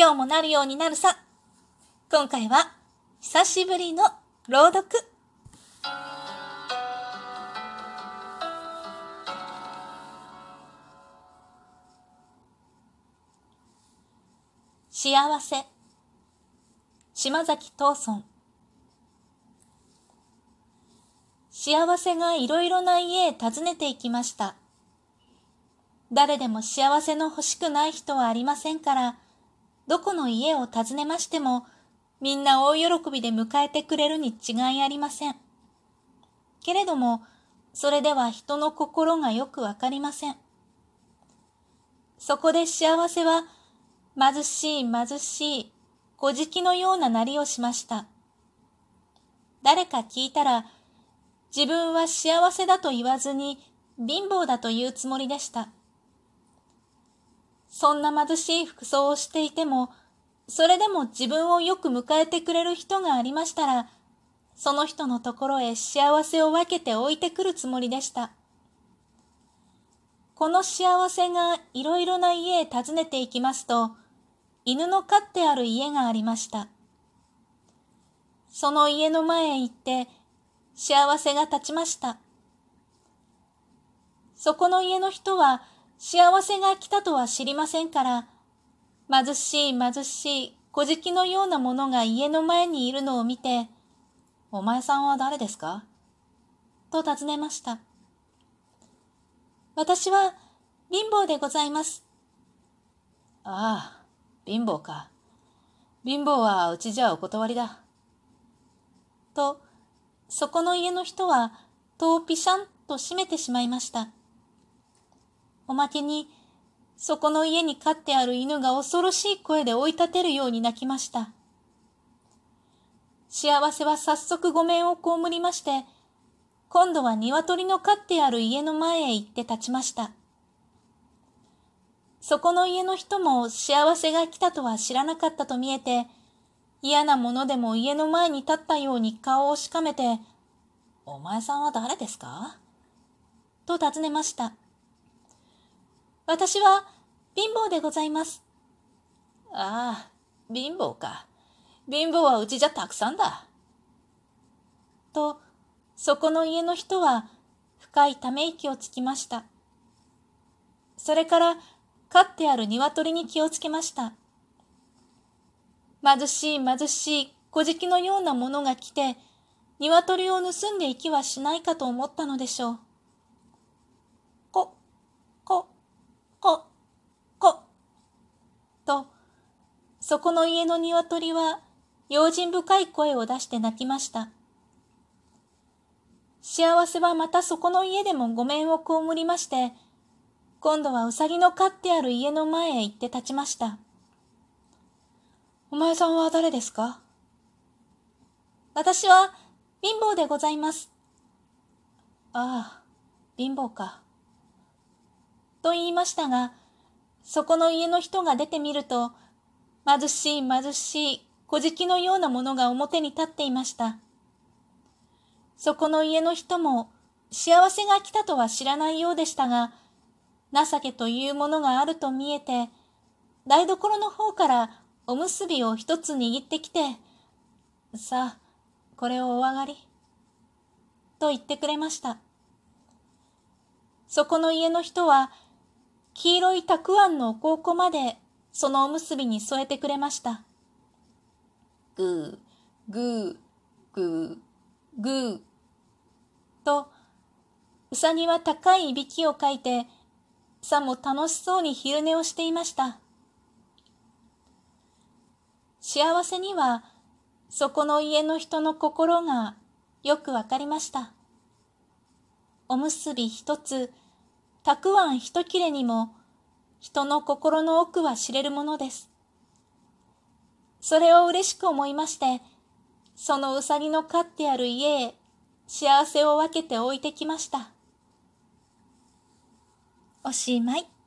今日もなるようになるさ。今回は久しぶりの朗読。幸せ島崎藤村幸せがいろいろな家へ訪ねていきました。誰でも幸せの欲しくない人はありませんから、どこの家を訪ねましても、みんな大喜びで迎えてくれるに違いありません。けれども、それでは人の心がよくわかりません。そこで幸せは、貧しい貧しい、小敷のようななりをしました。誰か聞いたら、自分は幸せだと言わずに貧乏だと言うつもりでした。そんな貧しい服装をしていても、それでも自分をよく迎えてくれる人がありましたら、その人のところへ幸せを分けて置いてくるつもりでした。この幸せがいろいろな家へ訪ねていきますと、犬の飼ってある家がありました。その家の前へ行って、幸せが立ちました。そこの家の人は、幸せが来たとは知りませんから、貧しい貧しい小敷のようなものが家の前にいるのを見て、お前さんは誰ですか？と尋ねました。私は貧乏でございます。ああ、貧乏か。貧乏はうちじゃお断りだ。と、そこの家の人は戸をピシャンと閉めてしまいました。おまけに、そこの家に飼ってある犬が恐ろしい声で追い立てるように泣きました。幸せは早速ごめんを被りまして、今度は鶏の飼ってある家の前へ行って立ちました。そこの家の人も幸せが来たとは知らなかったと見えて、嫌なものでも家の前に立ったように顔をしかめて、お前さんは誰ですか？と尋ねました。私は貧乏でございます。ああ、貧乏か。貧乏はうちじゃたくさんだ。と、そこの家の人は深いため息をつきました。それから飼ってある鶏に気をつけました。貧しい貧しい小敷のようなものが来て、鶏を盗んでいきはしないかと思ったのでしょう。こ、こ、と、そこの家の鶏は用心深い声を出して泣きました。幸せはまたそこの家でもごめんを被りまして、今度はうさぎの飼ってある家の前へ行って立ちました。お前さんは誰ですか？私は貧乏でございます。ああ、貧乏か。と言いましたが、そこの家の人が出てみると、貧しい貧しい小敷のようなものが表に立っていました。そこの家の人も幸せが来たとは知らないようでしたが、情けというものがあると見えて、台所の方からおむすびを一つ握ってきて、さあ、これをお上がり。と言ってくれました。そこの家の人は、黄色いたくあんのお香までそのおむすびに添えてくれました。ぐー、ぐー、ぐー、ぐー。と、うさぎは高いいびきをかいて、さも楽しそうに昼寝をしていました。幸せには、そこの家の人の心がよくわかりました。おむすび一つ、たくあん一切れにも人の心の奥は知れるものです。それを嬉しく思いまして、そのうさぎの飼ってある家へ幸せを分けて置いてきました。おしまい。